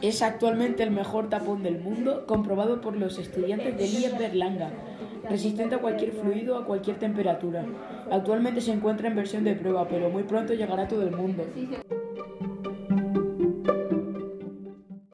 Es actualmente el mejor tapón del mundo, comprobado por los estudiantes de IES Berlanga, resistente a cualquier fluido a cualquier temperatura. Actualmente se encuentra en versión de prueba, pero muy pronto llegará a todo el mundo.